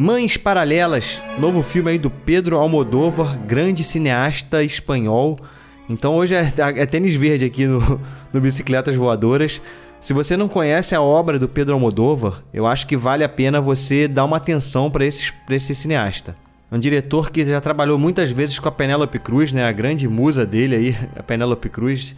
Mães Paralelas, novo filme aí do Pedro Almodóvar, grande cineasta espanhol. Então hoje é, é tênis verde aqui no, no Bicicletas Voadoras. Se você não conhece a obra do Pedro Almodóvar, eu acho que vale a pena você dar uma atenção para esse cineasta. É um diretor que já trabalhou muitas vezes com a Penélope Cruz, né? A grande musa dele aí, a Penélope Cruz.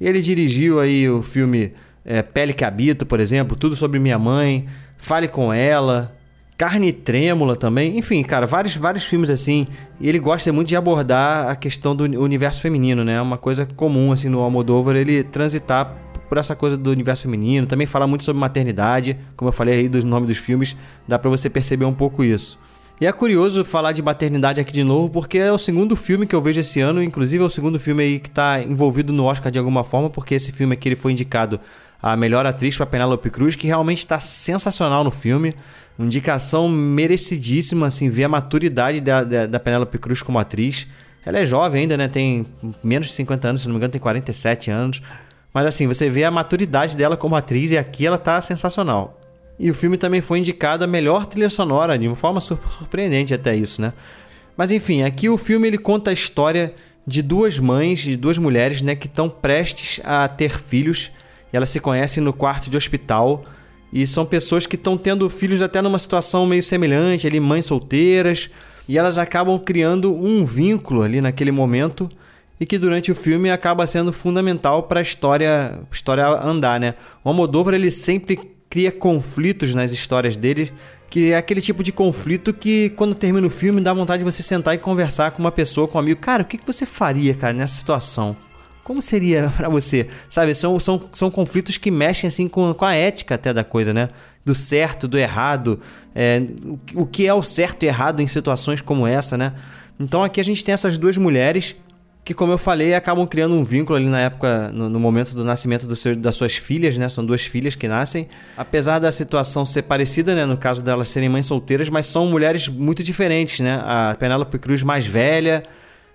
E ele dirigiu aí o filme é, Pele que Habito, por exemplo, Tudo Sobre Minha Mãe, Fale Com Ela, Carne Trêmula também, enfim, cara, vários, vários filmes assim. E ele gosta muito de abordar a questão do universo feminino, né? É uma coisa comum assim no Almodóvar ele transitar por essa coisa do universo feminino, também fala muito sobre maternidade, como eu falei aí dos nomes dos filmes, dá para você perceber um pouco isso. E é curioso falar de maternidade aqui de novo, porque é o segundo filme que eu vejo esse ano, inclusive é o segundo filme aí que está envolvido no Oscar de alguma forma, porque esse filme aqui ele foi indicado a melhor atriz para Penélope Cruz, que realmente está sensacional no filme. Indicação merecidíssima, assim, ver a maturidade da, da, da Penélope Cruz como atriz. Ela é jovem ainda, né? Tem menos de 50 anos, se não me engano, tem 47 anos. Mas assim, você vê a maturidade dela como atriz e aqui ela tá sensacional. E o filme também foi indicado a melhor trilha sonora, de uma forma surpreendente até isso, né? Mas enfim, aqui o filme ele conta a história de duas mães, de duas mulheres, né, que estão prestes a ter filhos. Elas se conhecem no quarto de hospital e são pessoas que estão tendo filhos até numa situação meio semelhante, ali, mães solteiras. E elas acabam criando um vínculo ali naquele momento e que durante o filme acaba sendo fundamental para a história, história andar, né? O Almodóvar ele sempre cria conflitos nas histórias dele, que é aquele tipo de conflito que quando termina o filme dá vontade de você sentar e conversar com uma pessoa, com um amigo. Cara, o que você faria, cara, nessa situação? Como seria para você? Sabe, são, são, são conflitos que mexem assim com, com a ética até da coisa, né? Do certo, do errado, é, o que é o certo e errado em situações como essa, né? Então aqui a gente tem essas duas mulheres que, como eu falei, acabam criando um vínculo ali na época, no, no momento do nascimento do seu, das suas filhas, né? São duas filhas que nascem. Apesar da situação ser parecida, né? No caso delas serem mães solteiras, mas são mulheres muito diferentes, né? A Penélope Cruz mais velha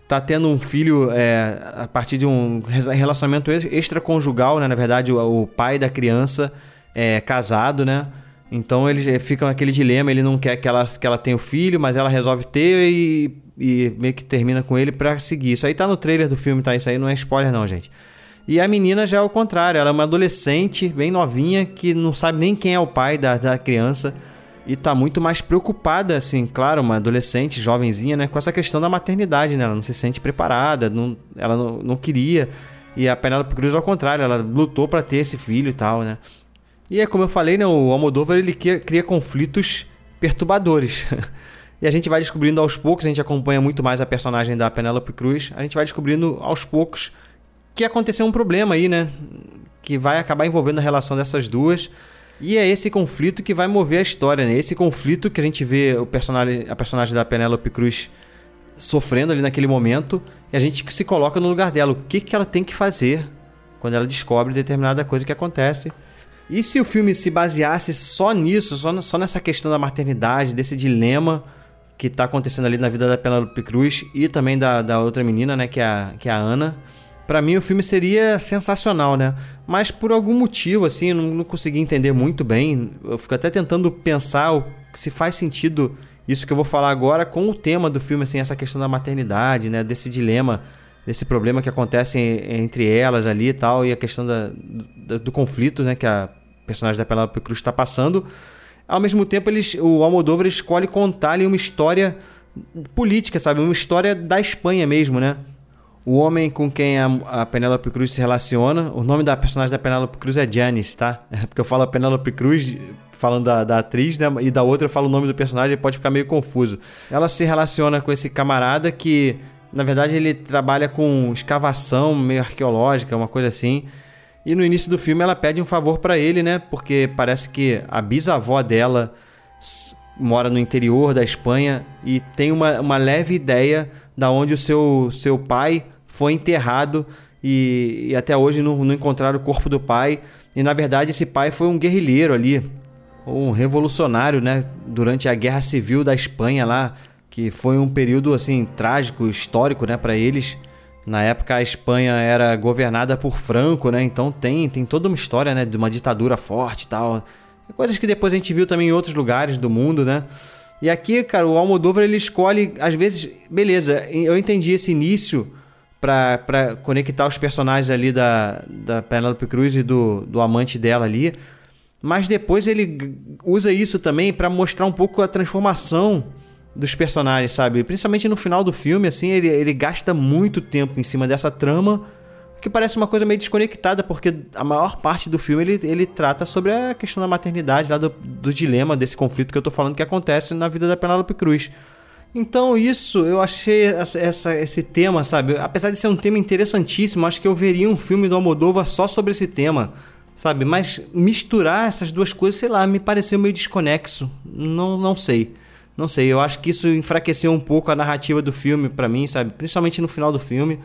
tá tendo um filho é, a partir de um relacionamento extraconjugal, né? Na verdade, o, o pai da criança é casado, né? Então eles ficam naquele dilema, ele não quer que ela, que ela tenha o filho, mas ela resolve ter e, e meio que termina com ele para seguir. Isso aí tá no trailer do filme, tá? Isso aí não é spoiler não, gente. E a menina já é o contrário, ela é uma adolescente, bem novinha, que não sabe nem quem é o pai da, da criança e tá muito mais preocupada, assim, claro, uma adolescente, jovenzinha, né, com essa questão da maternidade, né? Ela não se sente preparada, não, ela não, não queria. E a Penélope Cruz, ao contrário, ela lutou para ter esse filho e tal, né? E é como eu falei, né, o Almodóvar, ele cria, cria conflitos perturbadores. e a gente vai descobrindo aos poucos, a gente acompanha muito mais a personagem da Penélope Cruz, a gente vai descobrindo aos poucos que aconteceu um problema aí, né? Que vai acabar envolvendo a relação dessas duas. E é esse conflito que vai mover a história, né? Esse conflito que a gente vê o personagem, a personagem da Penélope Cruz sofrendo ali naquele momento, e a gente se coloca no lugar dela. O que, que ela tem que fazer quando ela descobre determinada coisa que acontece. E se o filme se baseasse só nisso, só, só nessa questão da maternidade, desse dilema que está acontecendo ali na vida da Penélope Cruz e também da, da outra menina, né, que é a, que é a Ana para mim o filme seria sensacional, né? Mas por algum motivo, assim, não, não consegui entender muito bem. Eu fico até tentando pensar se faz sentido isso que eu vou falar agora com o tema do filme, assim, essa questão da maternidade, né? Desse dilema, desse problema que acontece entre elas ali e tal, e a questão da, do, do conflito, né? Que a personagem da Penélope Cruz está passando. Ao mesmo tempo, eles, o Almodóvar escolhe contar ali uma história política, sabe? Uma história da Espanha mesmo, né? O homem com quem a, a Penélope Cruz se relaciona, o nome da personagem da Penélope Cruz é Janice, tá? É porque eu falo a Penélope Cruz falando da, da, atriz, né? E da outra eu falo o nome do personagem, pode ficar meio confuso. Ela se relaciona com esse camarada que, na verdade, ele trabalha com escavação meio arqueológica, uma coisa assim. E no início do filme ela pede um favor para ele, né? Porque parece que a bisavó dela mora no interior da Espanha e tem uma, uma leve ideia da onde o seu, seu pai foi enterrado e, e até hoje não, não encontraram o corpo do pai. E na verdade esse pai foi um guerrilheiro ali, um revolucionário, né, durante a Guerra Civil da Espanha lá, que foi um período assim trágico, histórico, né, para eles. Na época a Espanha era governada por Franco, né? Então tem, tem toda uma história, né, de uma ditadura forte e tal. Coisas que depois a gente viu também em outros lugares do mundo, né? E aqui, cara, o Almodóvar ele escolhe, às vezes, beleza, eu entendi esse início para conectar os personagens ali da, da Penelope Cruz e do, do amante dela ali, mas depois ele usa isso também para mostrar um pouco a transformação dos personagens, sabe? Principalmente no final do filme, assim, ele, ele gasta muito tempo em cima dessa trama que parece uma coisa meio desconectada, porque a maior parte do filme ele, ele trata sobre a questão da maternidade, lá do, do dilema desse conflito que eu tô falando que acontece na vida da Penélope Cruz. Então, isso, eu achei essa, essa, esse tema, sabe? Apesar de ser um tema interessantíssimo, acho que eu veria um filme do Almodóvar só sobre esse tema, sabe? Mas misturar essas duas coisas, sei lá, me pareceu meio desconexo. Não, não sei. Não sei, eu acho que isso enfraqueceu um pouco a narrativa do filme para mim, sabe? Principalmente no final do filme.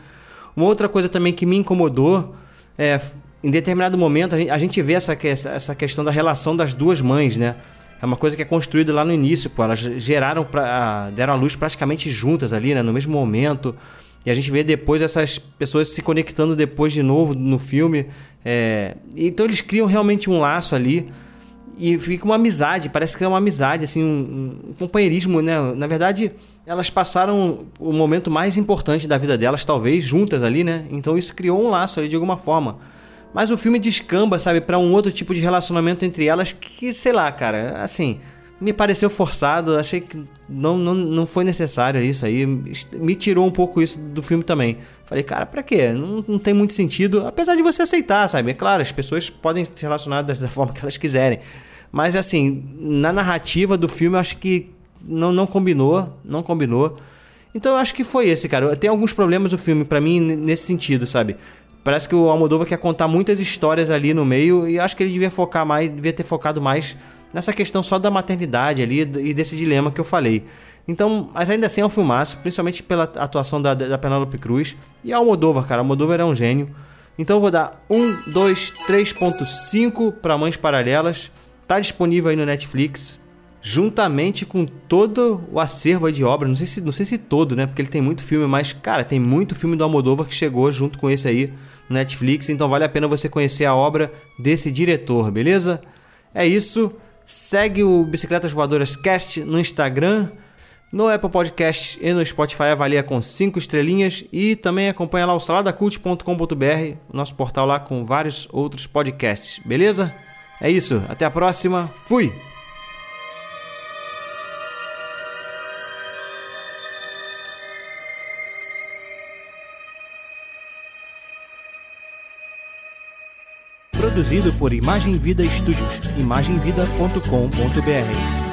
Uma outra coisa também que me incomodou é, em determinado momento, a gente, vê essa, essa questão da relação das duas mães, né? É uma coisa que é construída lá no início, pô. Elas geraram, pra, deram a luz praticamente juntas ali, né? No mesmo momento. E a gente vê depois essas pessoas se conectando depois de novo no filme. É... Então eles criam realmente um laço ali. E fica uma amizade, parece que é uma amizade, assim, um, um companheirismo, né? Na verdade, elas passaram o momento mais importante da vida delas, talvez, juntas ali, né? Então isso criou um laço ali de alguma forma. Mas o filme descamba, sabe, para um outro tipo de relacionamento entre elas que, sei lá, cara, assim, me pareceu forçado, achei que não, não, não foi necessário isso aí, me tirou um pouco isso do filme também. Falei, cara, pra quê? Não, não tem muito sentido, apesar de você aceitar, sabe? É claro, as pessoas podem se relacionar da, da forma que elas quiserem. Mas, assim, na narrativa do filme, acho que não, não combinou, não combinou. Então eu acho que foi esse, cara. Tem alguns problemas o filme para mim nesse sentido, sabe? Parece que o Almodóvar quer contar muitas histórias ali no meio e acho que ele devia focar mais, devia ter focado mais nessa questão só da maternidade ali e desse dilema que eu falei. Então, mas ainda assim é um filmaço, principalmente pela atuação da, da Penélope Cruz. E a Almodóvar, cara, Almodóvar é um gênio. Então eu vou dar 1, 2, 3.5 para Mães Paralelas. Tá disponível aí no Netflix juntamente com todo o acervo de obra, não sei se não sei se todo, né, porque ele tem muito filme, mas cara, tem muito filme do Almodóvar que chegou junto com esse aí no Netflix, então vale a pena você conhecer a obra desse diretor, beleza? É isso. Segue o Bicicletas Voadoras Cast no Instagram, no Apple Podcast e no Spotify avalia com 5 estrelinhas e também acompanha lá o saladacult.com.br, nosso portal lá com vários outros podcasts, beleza? É isso, até a próxima. Fui. Produzido por Imagem Vida Studios, imagemvida.com.br.